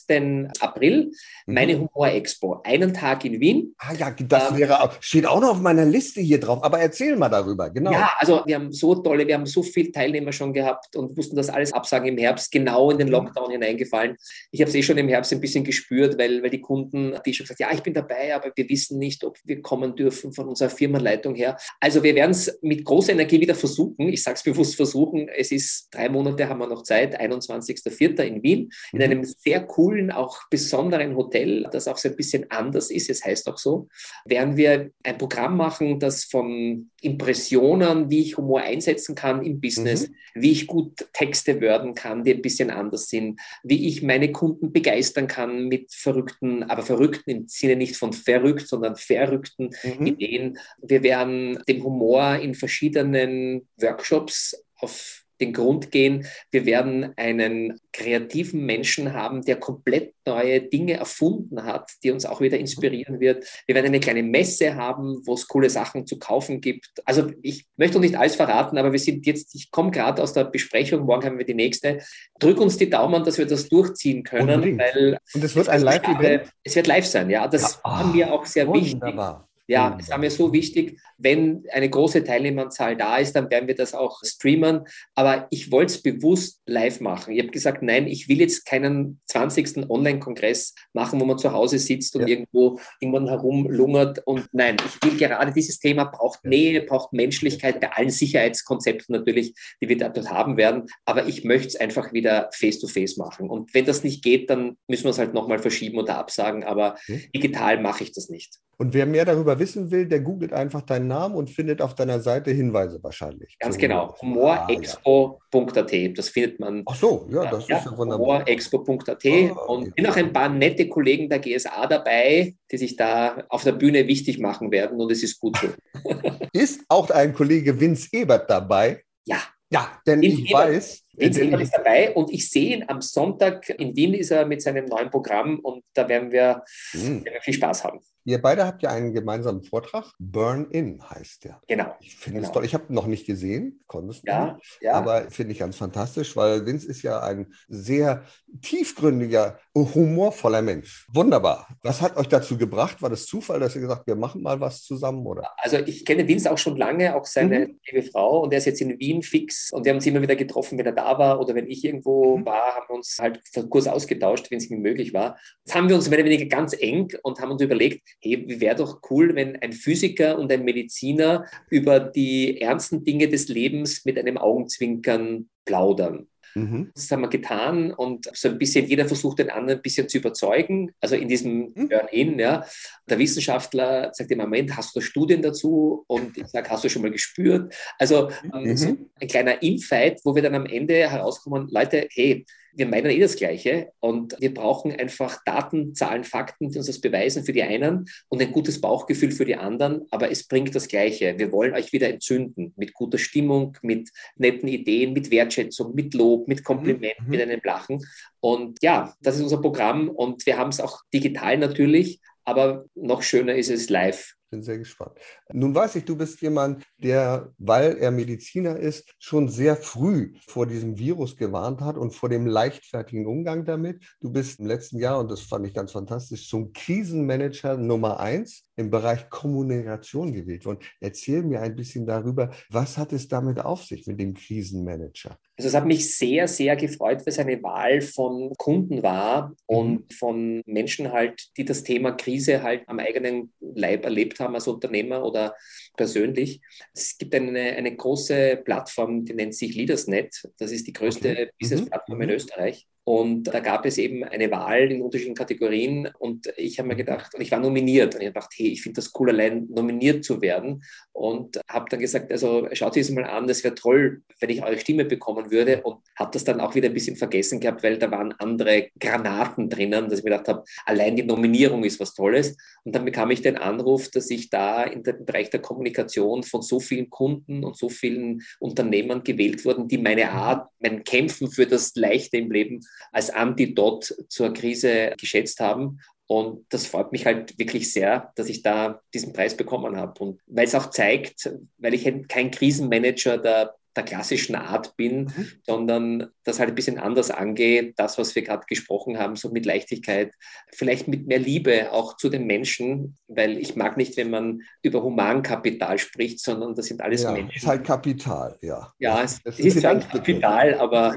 April mhm. meine Humor-Expo, einen Tag in Wien. Ah ja, das ähm, wäre, steht auch noch auf meiner Liste hier drauf, aber erzähl mal darüber, genau. Ja, also wir haben so tolle, wir haben so viele Teilnehmer schon gehabt und mussten das alles absagen im Herbst, genau in den mhm. Lockdown hineingefallen. Ich habe es eh schon im Herbst ein bisschen gespürt, weil, weil die Kunden, die schon gesagt, ja, ich bin dabei, aber wir wissen nicht, ob wir kommen dürfen von unserer Firmenleitung her. Also wir werden es mit großer Energie wieder versuchen. Ich sage es bewusst versuchen. Es ist drei Monate, haben wir noch Zeit, 21.04. in Wien, in mhm. einem sehr coolen, auch besonderen Hotel, das auch so ein bisschen anders ist, es heißt auch so, werden wir ein Programm machen, das von Impressionen, wie ich Humor einsetzen kann im Business, mhm. wie ich gut Texte wörden kann, die ein bisschen anders sind, wie ich meine Kunden begeistern kann mit verrückten, aber verrückten im Sinne nicht von verrückt, sondern verrückten mhm. Ideen. Wir werden dem Humor in verschiedenen Workshops auf den Grund gehen, wir werden einen kreativen Menschen haben, der komplett neue Dinge erfunden hat, die uns auch wieder inspirieren wird. Wir werden eine kleine Messe haben, wo es coole Sachen zu kaufen gibt. Also ich möchte noch nicht alles verraten, aber wir sind jetzt, ich komme gerade aus der Besprechung, morgen haben wir die nächste. Drück uns die Daumen, dass wir das durchziehen können, weil Und es wird ein Live-Event? Es wird live sein, ja. Das ja, oh, war mir auch sehr wunderbar. wichtig. Ja, es war mir so wichtig, wenn eine große Teilnehmerzahl da ist, dann werden wir das auch streamen. Aber ich wollte es bewusst live machen. Ich habe gesagt, nein, ich will jetzt keinen 20. Online-Kongress machen, wo man zu Hause sitzt und ja. irgendwo irgendwann herumlungert. Und nein, ich will gerade dieses Thema braucht Nähe, braucht Menschlichkeit bei allen Sicherheitskonzepten natürlich, die wir dort haben werden. Aber ich möchte es einfach wieder face-to-face -face machen. Und wenn das nicht geht, dann müssen wir es halt nochmal verschieben oder absagen. Aber hm. digital mache ich das nicht. Und wer mehr darüber wissen will, der googelt einfach deinen Namen und findet auf deiner Seite Hinweise wahrscheinlich. Ganz genau. Humorexpo.at. Ah, ja. Das findet man. Ach so, ja, das ja, ist ja wunderbar. Humorexpo.at. Ah, okay. Und sind auch ein paar nette Kollegen der GSA dabei, die sich da auf der Bühne wichtig machen werden. Und es ist gut so. <laughs> ist auch ein Kollege Vince Ebert dabei? Ja. Ja, denn Vince ich Ebert. weiß, Ebert ist dabei und ich sehe ihn am Sonntag in Wien ist er mit seinem neuen Programm und da werden wir, hm. werden wir viel Spaß haben. Ihr beide habt ja einen gemeinsamen Vortrag. Burn In heißt der. Genau. Ich finde genau. es toll. Ich habe noch nicht gesehen, konntest ja, nicht, ja. aber finde ich ganz fantastisch, weil Vince ist ja ein sehr tiefgründiger, humorvoller Mensch. Wunderbar. Was hat euch dazu gebracht? War das Zufall, dass ihr gesagt, wir machen mal was zusammen, oder? Also ich kenne Vince auch schon lange, auch seine mhm. liebe Frau, und er ist jetzt in Wien fix und wir haben uns immer wieder getroffen, wenn er da war oder wenn ich irgendwo mhm. war, haben wir uns halt kurz ausgetauscht, wenn es mir möglich war. Jetzt haben wir uns mehr oder weniger ganz eng und haben uns überlegt, hey, wäre doch cool, wenn ein Physiker und ein Mediziner über die ernsten Dinge des Lebens mit einem Augenzwinkern plaudern. Mhm. Das haben wir getan und so ein bisschen, jeder versucht den anderen ein bisschen zu überzeugen. Also in diesem mhm. Burn-In, ja. Der Wissenschaftler sagt im Moment, hast du Studien dazu? Und ich sage, hast du schon mal gespürt? Also ähm, mhm. so ein kleiner Infight, wo wir dann am Ende herauskommen, Leute, hey, wir meinen eh das Gleiche und wir brauchen einfach Daten, Zahlen, Fakten, die uns das beweisen für die einen und ein gutes Bauchgefühl für die anderen, aber es bringt das Gleiche. Wir wollen euch wieder entzünden mit guter Stimmung, mit netten Ideen, mit Wertschätzung, mit Lob, mit Komplimenten, mhm. mit einem Lachen. Und ja, das ist unser Programm und wir haben es auch digital natürlich, aber noch schöner ist es live bin sehr gespannt. Nun weiß ich, du bist jemand, der, weil er Mediziner ist, schon sehr früh vor diesem Virus gewarnt hat und vor dem leichtfertigen Umgang damit. Du bist im letzten Jahr, und das fand ich ganz fantastisch, zum Krisenmanager Nummer eins im Bereich Kommunikation gewählt worden. Erzähl mir ein bisschen darüber, was hat es damit auf sich mit dem Krisenmanager? Also es hat mich sehr, sehr gefreut, weil es eine Wahl von Kunden war und mhm. von Menschen halt, die das Thema Krise halt am eigenen Leib erlebt haben als Unternehmer oder persönlich. Es gibt eine, eine große Plattform, die nennt sich LeadersNet. Das ist die größte okay. Business-Plattform mhm. in Österreich. Und da gab es eben eine Wahl in unterschiedlichen Kategorien. Und ich habe mir gedacht, und ich war nominiert. Und ich habe gedacht, hey, ich finde das cool, allein nominiert zu werden. Und habe dann gesagt, also schaut euch das mal an, das wäre toll, wenn ich eure Stimme bekommen würde. Und habe das dann auch wieder ein bisschen vergessen gehabt, weil da waren andere Granaten drinnen, dass ich mir gedacht habe, allein die Nominierung ist was Tolles. Und dann bekam ich den Anruf, dass ich da in dem Bereich der Kommunikation von so vielen Kunden und so vielen Unternehmern gewählt wurden, die meine Art, mein Kämpfen für das Leichte im Leben als Antidot zur Krise geschätzt haben. Und das freut mich halt wirklich sehr, dass ich da diesen Preis bekommen habe. Und weil es auch zeigt, weil ich kein Krisenmanager der der klassischen Art bin, mhm. sondern das halt ein bisschen anders angehe, das, was wir gerade gesprochen haben, so mit Leichtigkeit, vielleicht mit mehr Liebe auch zu den Menschen, weil ich mag nicht, wenn man über Humankapital spricht, sondern das sind alles ja, Menschen. Es ist halt Kapital, ja. Ja, es, es ist, ist ein Kapital, aber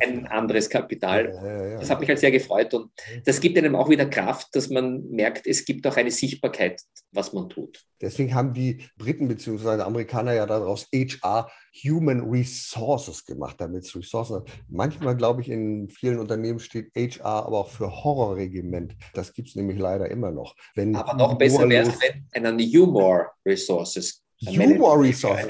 ein anderes Kapital. Ja, ja, das hat mich halt sehr gefreut und das gibt einem auch wieder Kraft, dass man merkt, es gibt auch eine Sichtbarkeit, was man tut. Deswegen haben die Briten bzw. Amerikaner ja daraus HR Human Resources gemacht, damit es Ressourcen Manchmal, glaube ich, in vielen Unternehmen steht HR aber auch für Horrorregiment. Das gibt es nämlich leider immer noch. Wenn aber noch besser wäre es, wenn einen Humor Resources Humor Resources.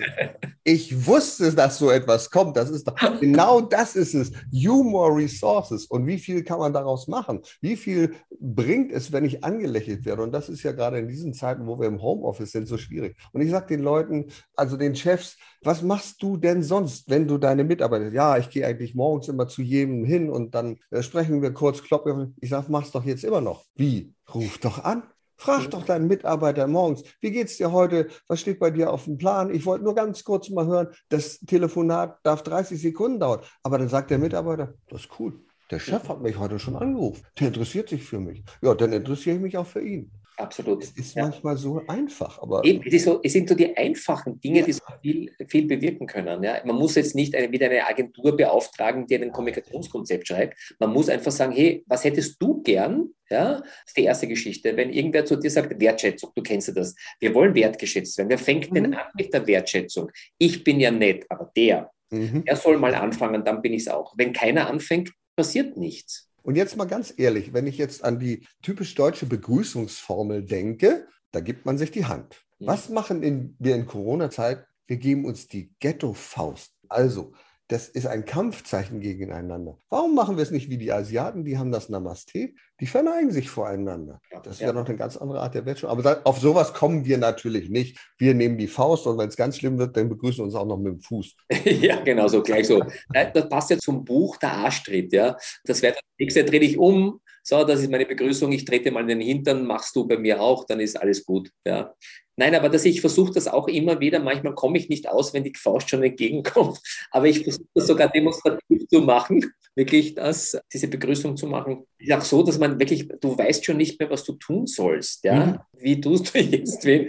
Ich wusste, dass so etwas kommt. Das ist doch, <laughs> genau das ist es. Humor Resources. Und wie viel kann man daraus machen? Wie viel bringt es, wenn ich angelächelt werde? Und das ist ja gerade in diesen Zeiten, wo wir im Homeoffice sind, so schwierig. Und ich sage den Leuten, also den Chefs, was machst du denn sonst, wenn du deine Mitarbeiter, ja, ich gehe eigentlich morgens immer zu jedem hin und dann äh, sprechen wir kurz, kloppen. Ich sage, mach's doch jetzt immer noch. Wie? Ruf doch an. Frag doch deinen Mitarbeiter morgens, wie geht's dir heute? Was steht bei dir auf dem Plan? Ich wollte nur ganz kurz mal hören, das Telefonat darf 30 Sekunden dauern. Aber dann sagt der Mitarbeiter, das ist cool. Der Chef hat mich heute schon angerufen. Der interessiert sich für mich. Ja, dann interessiere ich mich auch für ihn. Absolut. Es ist ja. manchmal so einfach, aber. Eben, es, so, es, sind so die einfachen Dinge, ja. die so viel, viel bewirken können. Ja? Man muss jetzt nicht eine, wieder eine Agentur beauftragen, die ein Kommunikationskonzept schreibt. Man muss einfach sagen, hey, was hättest du gern? Ja, das ist die erste Geschichte. Wenn irgendwer zu dir sagt, Wertschätzung, du kennst ja das. Wir wollen wertgeschätzt werden. Wer fängt mhm. denn an mit der Wertschätzung? Ich bin ja nett, aber der, mhm. der soll mal anfangen, dann bin ich es auch. Wenn keiner anfängt, passiert nichts. Und jetzt mal ganz ehrlich, wenn ich jetzt an die typisch deutsche Begrüßungsformel denke, da gibt man sich die Hand. Mhm. Was machen in, wir in Corona-Zeit? Wir geben uns die Ghetto-Faust. Also, das ist ein Kampfzeichen gegeneinander. Warum machen wir es nicht wie die Asiaten? Die haben das Namaste, die verneigen sich voreinander. Das ist ja, ja noch eine ganz andere Art der Wertschätzung. Aber auf sowas kommen wir natürlich nicht. Wir nehmen die Faust und wenn es ganz schlimm wird, dann begrüßen wir uns auch noch mit dem Fuß. <laughs> ja, genau so, gleich so. Das passt ja zum Buch Der Arschtritt. Ja? Das wäre das nächste, dreh dich um. So, das ist meine Begrüßung. Ich trete mal in den Hintern, machst du bei mir auch, dann ist alles gut. Ja. Nein, aber dass ich versuche das auch immer wieder. Manchmal komme ich nicht aus, wenn die Faust schon entgegenkommt. <laughs> Aber ich versuche das sogar demonstrativ zu machen, <laughs> wirklich das, diese Begrüßung zu machen. Ist auch so, dass man wirklich, du weißt schon nicht mehr, was du tun sollst. Ja? Mhm. Wie tust du jetzt? Wen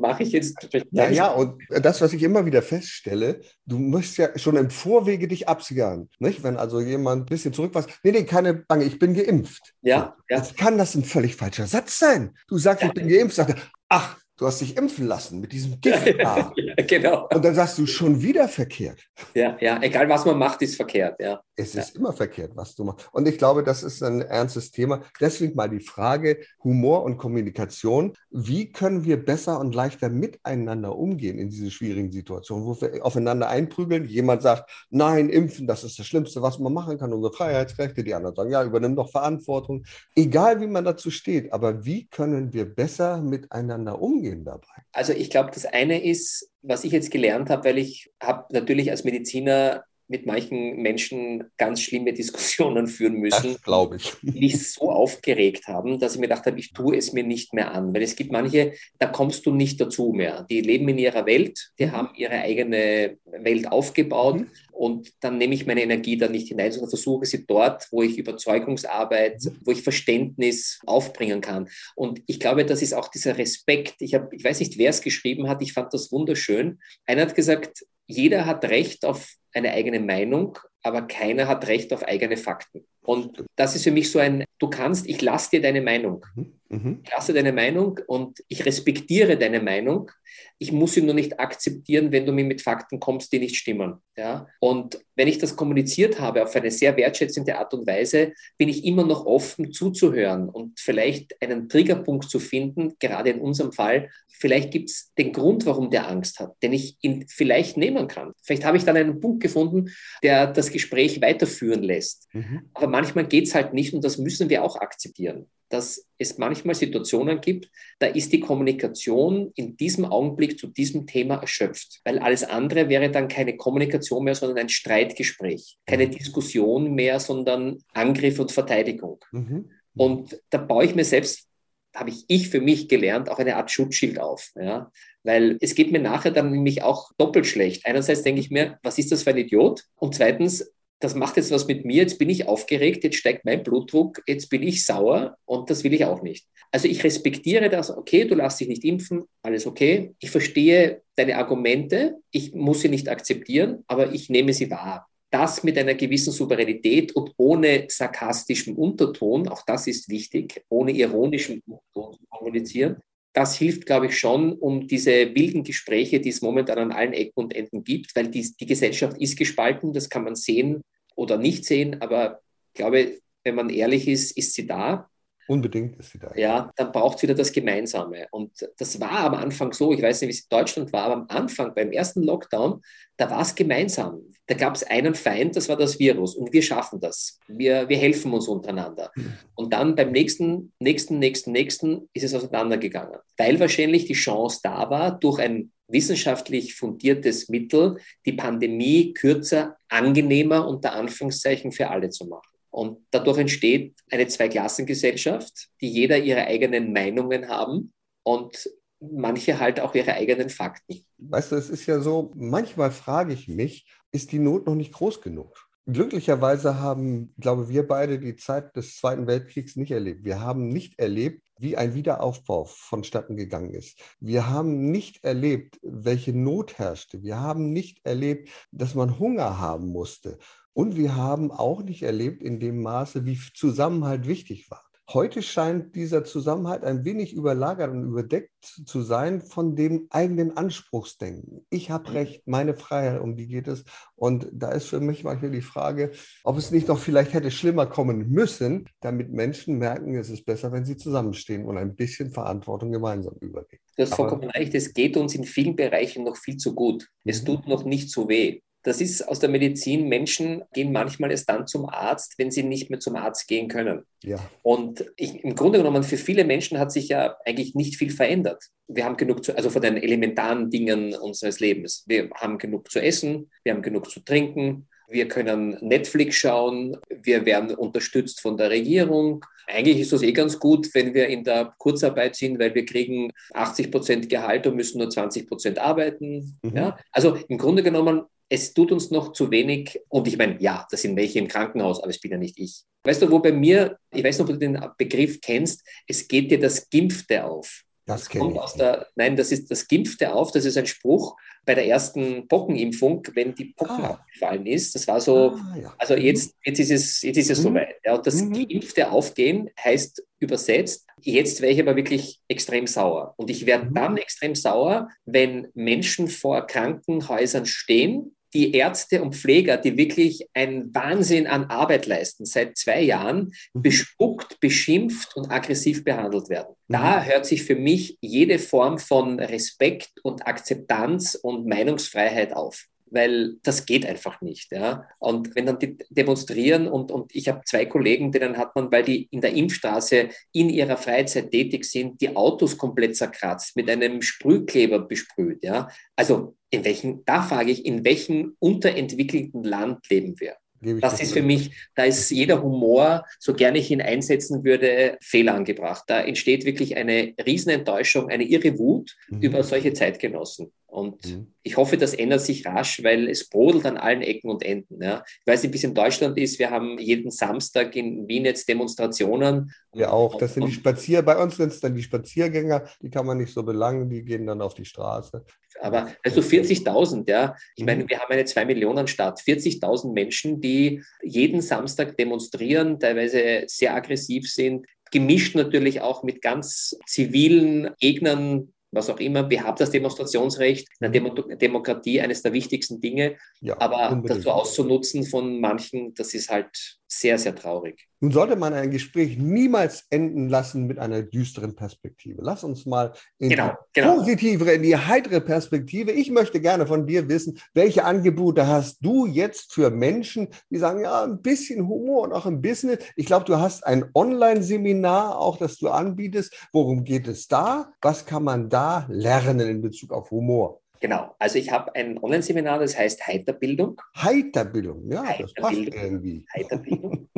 mache ich jetzt? Ja, ja, und das, was ich immer wieder feststelle, du musst ja schon im Vorwege dich absichern. Nicht? Wenn also jemand ein bisschen zurück was, nee, nee, keine Bange, ich bin geimpft. Ja, ja. Jetzt kann das ein völlig falscher Satz sein. Du sagst, ja. ich bin geimpft, sagt er, ach, du hast dich impfen lassen mit diesem <laughs> Gift. ja, genau. Und dann sagst du schon wieder verkehrt. Ja, ja, egal was man macht, ist verkehrt, ja. Es ist immer verkehrt, was du machst. Und ich glaube, das ist ein ernstes Thema. Deswegen mal die Frage Humor und Kommunikation. Wie können wir besser und leichter miteinander umgehen in diese schwierigen Situationen, wo wir aufeinander einprügeln? Jemand sagt, nein, impfen, das ist das Schlimmste, was man machen kann, unsere Freiheitsrechte. Die anderen sagen, ja, übernimm doch Verantwortung. Egal, wie man dazu steht, aber wie können wir besser miteinander umgehen dabei? Also ich glaube, das eine ist, was ich jetzt gelernt habe, weil ich habe natürlich als Mediziner mit manchen Menschen ganz schlimme <laughs> Diskussionen führen müssen. Glaube ich. Die mich so aufgeregt haben, dass ich mir gedacht habe, ich tue es mir nicht mehr an. Weil es gibt manche, da kommst du nicht dazu mehr. Die leben in ihrer Welt, die mhm. haben ihre eigene Welt aufgebaut mhm. Und dann nehme ich meine Energie da nicht hinein, sondern versuche sie dort, wo ich Überzeugungsarbeit, mhm. wo ich Verständnis aufbringen kann. Und ich glaube, das ist auch dieser Respekt. Ich, hab, ich weiß nicht, wer es geschrieben hat, ich fand das wunderschön. Einer hat gesagt, jeder hat Recht auf eine eigene Meinung, aber keiner hat Recht auf eigene Fakten. Und das ist für mich so ein, du kannst, ich lasse dir deine Meinung. Mhm. mhm. Ich lasse deine Meinung und ich respektiere deine Meinung, Ich muss sie nur nicht akzeptieren, wenn du mir mit Fakten kommst, die nicht stimmen. Ja? Und wenn ich das kommuniziert habe auf eine sehr wertschätzende Art und Weise, bin ich immer noch offen zuzuhören und vielleicht einen Triggerpunkt zu finden, gerade in unserem Fall. Vielleicht gibt es den Grund, warum der Angst hat, den ich ihn vielleicht nehmen kann. Vielleicht habe ich dann einen Punkt gefunden, der das Gespräch weiterführen lässt. Mhm. Aber manchmal geht es halt nicht und das müssen wir auch akzeptieren dass es manchmal Situationen gibt, da ist die Kommunikation in diesem Augenblick zu diesem Thema erschöpft, weil alles andere wäre dann keine Kommunikation mehr, sondern ein Streitgespräch, keine mhm. Diskussion mehr, sondern Angriff und Verteidigung. Mhm. Und da baue ich mir selbst, habe ich, ich für mich gelernt, auch eine Art Schutzschild auf. Ja? Weil es geht mir nachher dann nämlich auch doppelt schlecht. Einerseits denke ich mir, was ist das für ein Idiot? Und zweitens, das macht jetzt was mit mir, jetzt bin ich aufgeregt, jetzt steigt mein Blutdruck, jetzt bin ich sauer und das will ich auch nicht. Also ich respektiere das, okay, du lässt dich nicht impfen, alles okay. Ich verstehe deine Argumente, ich muss sie nicht akzeptieren, aber ich nehme sie wahr. Das mit einer gewissen Souveränität und ohne sarkastischem Unterton, auch das ist wichtig, ohne ironischen Unterton zu kommunizieren. Das hilft, glaube ich, schon, um diese wilden Gespräche, die es momentan an allen Ecken und Enden gibt, weil die, die Gesellschaft ist gespalten, das kann man sehen oder nicht sehen, aber ich glaube, wenn man ehrlich ist, ist sie da. Unbedingt ist sie da. Ja, dann braucht es wieder das Gemeinsame. Und das war am Anfang so, ich weiß nicht, wie es in Deutschland war, aber am Anfang, beim ersten Lockdown, da war es gemeinsam. Da gab es einen Feind, das war das Virus. Und wir schaffen das. Wir, wir helfen uns untereinander. Hm. Und dann beim nächsten, nächsten, nächsten, nächsten ist es auseinandergegangen. Weil wahrscheinlich die Chance da war, durch ein wissenschaftlich fundiertes Mittel die Pandemie kürzer, angenehmer unter Anführungszeichen für alle zu machen. Und dadurch entsteht eine Zweiklassengesellschaft, die jeder ihre eigenen Meinungen haben und manche halt auch ihre eigenen Fakten. Weißt du, es ist ja so, manchmal frage ich mich, ist die Not noch nicht groß genug? Glücklicherweise haben, glaube wir beide die Zeit des Zweiten Weltkriegs nicht erlebt. Wir haben nicht erlebt, wie ein Wiederaufbau vonstatten gegangen ist. Wir haben nicht erlebt, welche Not herrschte. Wir haben nicht erlebt, dass man Hunger haben musste. Und wir haben auch nicht erlebt in dem Maße, wie Zusammenhalt wichtig war. Heute scheint dieser Zusammenhalt ein wenig überlagert und überdeckt zu sein von dem eigenen Anspruchsdenken. Ich habe mhm. Recht, meine Freiheit, um die geht es. Und da ist für mich manchmal die Frage, ob es nicht noch vielleicht hätte schlimmer kommen müssen, damit Menschen merken, es ist besser, wenn sie zusammenstehen und ein bisschen Verantwortung gemeinsam übernehmen. Du hast vollkommen recht, es geht uns in vielen Bereichen noch viel zu gut. Es mhm. tut noch nicht so weh. Das ist aus der Medizin. Menschen gehen manchmal erst dann zum Arzt, wenn sie nicht mehr zum Arzt gehen können. Ja. Und ich, im Grunde genommen, für viele Menschen hat sich ja eigentlich nicht viel verändert. Wir haben genug zu, also von den elementaren Dingen unseres Lebens. Wir haben genug zu essen, wir haben genug zu trinken, wir können Netflix schauen, wir werden unterstützt von der Regierung. Eigentlich ist das eh ganz gut, wenn wir in der Kurzarbeit sind, weil wir kriegen 80 Prozent Gehalt und müssen nur 20 Prozent arbeiten. Mhm. Ja? Also im Grunde genommen es tut uns noch zu wenig. Und ich meine, ja, das sind welche im Krankenhaus, aber es bin ja nicht ich. Weißt du, wo bei mir, ich weiß nicht, ob du den Begriff kennst, es geht dir das Gimpfte auf. Das, kommt aus der, nein, das ist das Gimpfte auf, das ist ein Spruch bei der ersten Pockenimpfung, wenn die Pocken ah. abgefallen ist. Das war so, ah, ja. also jetzt, jetzt ist es, jetzt ist es mhm. soweit. Ja, und das mhm. Geimpfte aufgehen heißt übersetzt, jetzt wäre ich aber wirklich extrem sauer. Und ich werde mhm. dann extrem sauer, wenn Menschen vor Krankenhäusern stehen die Ärzte und Pfleger, die wirklich einen Wahnsinn an Arbeit leisten, seit zwei Jahren mhm. bespuckt, beschimpft und aggressiv behandelt werden. Da mhm. hört sich für mich jede Form von Respekt und Akzeptanz und Meinungsfreiheit auf weil das geht einfach nicht. Ja? Und wenn dann die demonstrieren und, und ich habe zwei Kollegen, denen hat man, weil die in der Impfstraße in ihrer Freizeit tätig sind, die Autos komplett zerkratzt, mit einem Sprühkleber besprüht. Ja? Also in welchen, da frage ich, in welchem unterentwickelten Land leben wir? Das ist für mich, da ist jeder Humor, so gerne ich ihn einsetzen würde, fehlangebracht. Da entsteht wirklich eine Riesenenttäuschung, eine irre Wut mhm. über solche Zeitgenossen. Und mhm. ich hoffe, das ändert sich rasch, weil es brodelt an allen Ecken und Enden. Ja. Ich weiß nicht, wie es in Deutschland ist. Wir haben jeden Samstag in Wien jetzt Demonstrationen. Wir auch. Das sind die Spazier, bei uns sind es dann die Spaziergänger, die kann man nicht so belangen, die gehen dann auf die Straße. Aber also 40.000, ja. Ich meine, mhm. wir haben eine 2-Millionen-Stadt. 40.000 Menschen, die jeden Samstag demonstrieren, teilweise sehr aggressiv sind, gemischt natürlich auch mit ganz zivilen Gegnern was auch immer. Wir haben das Demonstrationsrecht in der Demo Demokratie, eines der wichtigsten Dinge. Ja, aber unbedingt. das so auszunutzen von manchen, das ist halt sehr, sehr traurig. Nun sollte man ein Gespräch niemals enden lassen mit einer düsteren Perspektive. Lass uns mal in genau, die genau. positivere, in die heitere Perspektive. Ich möchte gerne von dir wissen, welche Angebote hast du jetzt für Menschen, die sagen, ja, ein bisschen Humor und auch im Business. Ich glaube, du hast ein Online-Seminar auch, das du anbietest. Worum geht es da? Was kann man da lernen in Bezug auf Humor? Genau, also ich habe ein Online-Seminar, das heißt Heiterbildung. Heiterbildung, ja, Heiterbildung, das passt irgendwie. Heiterbildung.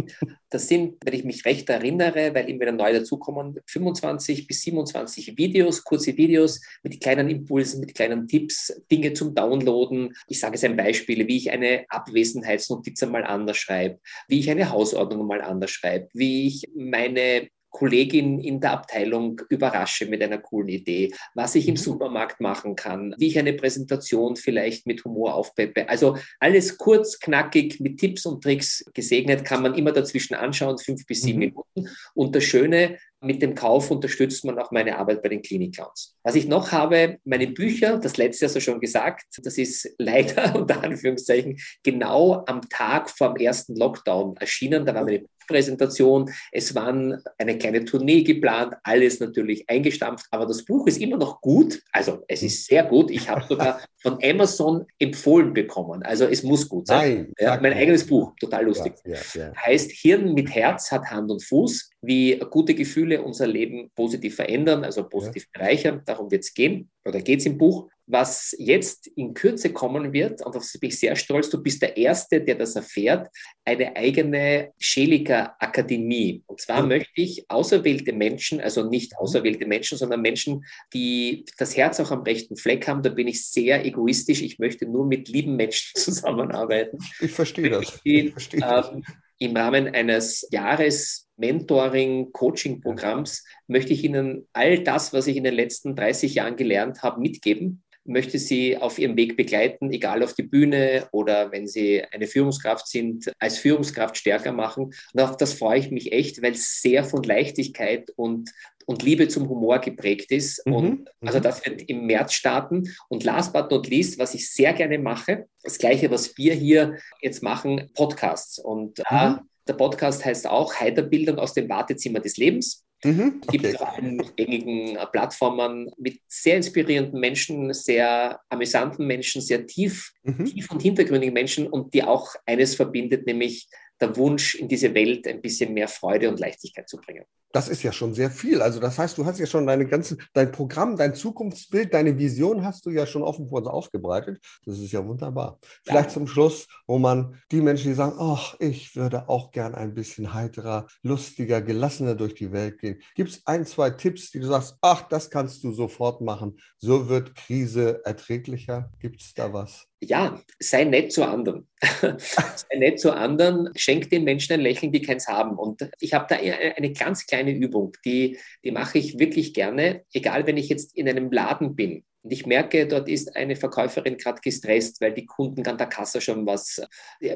Das sind, wenn ich mich recht erinnere, weil immer wieder neu dazukommen, 25 bis 27 Videos, kurze Videos mit kleinen Impulsen, mit kleinen Tipps, Dinge zum Downloaden. Ich sage es ein Beispiel, wie ich eine Abwesenheitsnotiz einmal anders schreibe, wie ich eine Hausordnung mal anders schreibe, wie ich meine Kollegin in der Abteilung überrasche mit einer coolen Idee, was ich im mhm. Supermarkt machen kann, wie ich eine Präsentation vielleicht mit Humor aufpeppe. Also alles kurz, knackig, mit Tipps und Tricks gesegnet, kann man immer dazwischen anschauen, fünf bis sieben mhm. Minuten. Und das Schöne, mit dem Kauf unterstützt man auch meine Arbeit bei den Klinik-Clowns. Was ich noch habe, meine Bücher, das letzte hast du schon gesagt, das ist leider <laughs> unter Anführungszeichen genau am Tag vor dem ersten Lockdown erschienen. Da war meine Präsentation, es waren eine kleine Tournee geplant, alles natürlich eingestampft, aber das Buch ist immer noch gut. Also es ist sehr gut. Ich habe sogar von Amazon empfohlen bekommen. Also es muss gut sein. Nein, ja, mein eigenes Buch, total lustig. Ja, ja, heißt Hirn mit Herz hat Hand und Fuß, wie gute Gefühle unser Leben positiv verändern, also positiv bereichern. Darum wird es gehen oder geht es im Buch was jetzt in Kürze kommen wird, und auf das bin ich sehr stolz, du bist der Erste, der das erfährt, eine eigene Schelika Akademie. Und zwar mhm. möchte ich auserwählte Menschen, also nicht auserwählte Menschen, sondern Menschen, die das Herz auch am rechten Fleck haben. Da bin ich sehr egoistisch. Ich möchte nur mit lieben Menschen <laughs> zusammenarbeiten. Ich verstehe das. Ich verstehe ähm, Im Rahmen eines Jahres Mentoring, Coaching-Programms möchte ich Ihnen all das, was ich in den letzten 30 Jahren gelernt habe, mitgeben möchte sie auf ihrem Weg begleiten, egal auf die Bühne oder wenn sie eine Führungskraft sind, als Führungskraft stärker machen. Und auf das freue ich mich echt, weil es sehr von Leichtigkeit und, und Liebe zum Humor geprägt ist. Mhm. Und also mhm. das wird im März starten. Und last but not least, was ich sehr gerne mache, das gleiche, was wir hier jetzt machen, Podcasts. Und mhm. der Podcast heißt auch Heiterbildung aus dem Wartezimmer des Lebens. Mhm, okay. Gibt es auf allen gängigen Plattformen mit sehr inspirierenden Menschen, sehr amüsanten Menschen, sehr tief, mhm. tief und hintergründigen Menschen und die auch eines verbindet, nämlich der Wunsch, in diese Welt ein bisschen mehr Freude und Leichtigkeit zu bringen. Das ist ja schon sehr viel. Also das heißt, du hast ja schon deine ganzen, dein Programm, dein Zukunftsbild, deine Vision hast du ja schon offen vor uns aufgebreitet. Das ist ja wunderbar. Vielleicht ja. zum Schluss, wo man die Menschen, die sagen, ach, ich würde auch gern ein bisschen heiterer, lustiger, gelassener durch die Welt gehen. Gibt es ein, zwei Tipps, die du sagst, ach, das kannst du sofort machen. So wird Krise erträglicher. Gibt es da was? ja, sei nett zu anderen. <laughs> sei nett zu anderen, schenk den Menschen ein Lächeln, die keins haben. Und ich habe da eine ganz kleine Übung, die, die mache ich wirklich gerne, egal wenn ich jetzt in einem Laden bin und ich merke, dort ist eine Verkäuferin gerade gestresst, weil die Kunden an der Kasse schon was,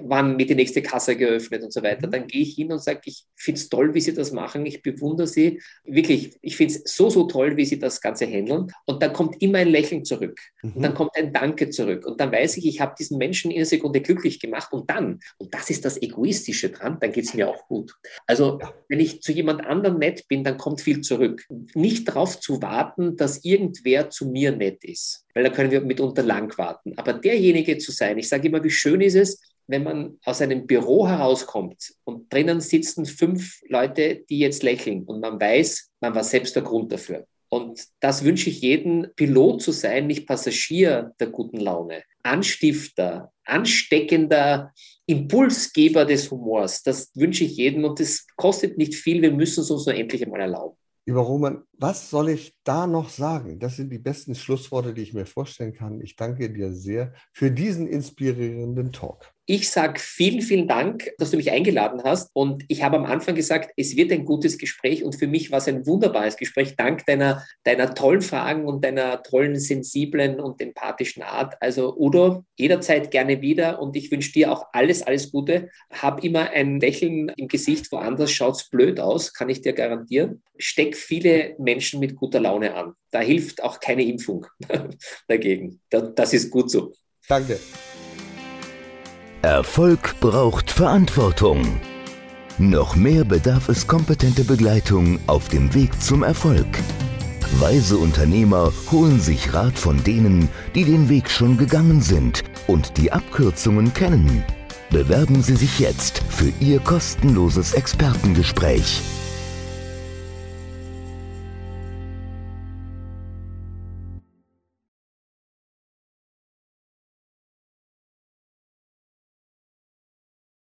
wann wird die nächste Kasse geöffnet und so weiter. Mhm. Dann gehe ich hin und sage, ich finde es toll, wie sie das machen. Ich bewundere sie. Wirklich, ich finde es so, so toll, wie sie das Ganze handeln. Und dann kommt immer ein Lächeln zurück. Mhm. Und dann kommt ein Danke zurück. Und dann weiß ich, ich habe diesen Menschen in einer Sekunde glücklich gemacht. Und dann, und das ist das Egoistische dran, dann geht es mir auch gut. Also, wenn ich zu jemand anderem nett bin, dann kommt viel zurück. Nicht darauf zu warten, dass irgendwer zu mir nett nett ist, weil da können wir mitunter lang warten. Aber derjenige zu sein, ich sage immer, wie schön ist es, wenn man aus einem Büro herauskommt und drinnen sitzen fünf Leute, die jetzt lächeln und man weiß, man war selbst der Grund dafür. Und das wünsche ich jedem, Pilot zu sein, nicht Passagier der guten Laune, Anstifter, ansteckender Impulsgeber des Humors. Das wünsche ich jedem und das kostet nicht viel. Wir müssen es uns nur endlich einmal erlauben. Lieber Roman, was soll ich da noch sagen? Das sind die besten Schlussworte, die ich mir vorstellen kann. Ich danke dir sehr für diesen inspirierenden Talk. Ich sage vielen, vielen Dank, dass du mich eingeladen hast. Und ich habe am Anfang gesagt, es wird ein gutes Gespräch. Und für mich war es ein wunderbares Gespräch, dank deiner, deiner tollen Fragen und deiner tollen, sensiblen und empathischen Art. Also Udo, jederzeit gerne wieder. Und ich wünsche dir auch alles, alles Gute. Hab immer ein Lächeln im Gesicht, woanders schaut es blöd aus, kann ich dir garantieren. Steck viele Menschen mit guter Laune an. Da hilft auch keine Impfung <laughs> dagegen. Das ist gut so. Danke. Erfolg braucht Verantwortung. Noch mehr bedarf es kompetente Begleitung auf dem Weg zum Erfolg. Weise Unternehmer holen sich Rat von denen, die den Weg schon gegangen sind und die Abkürzungen kennen. Bewerben Sie sich jetzt für Ihr kostenloses Expertengespräch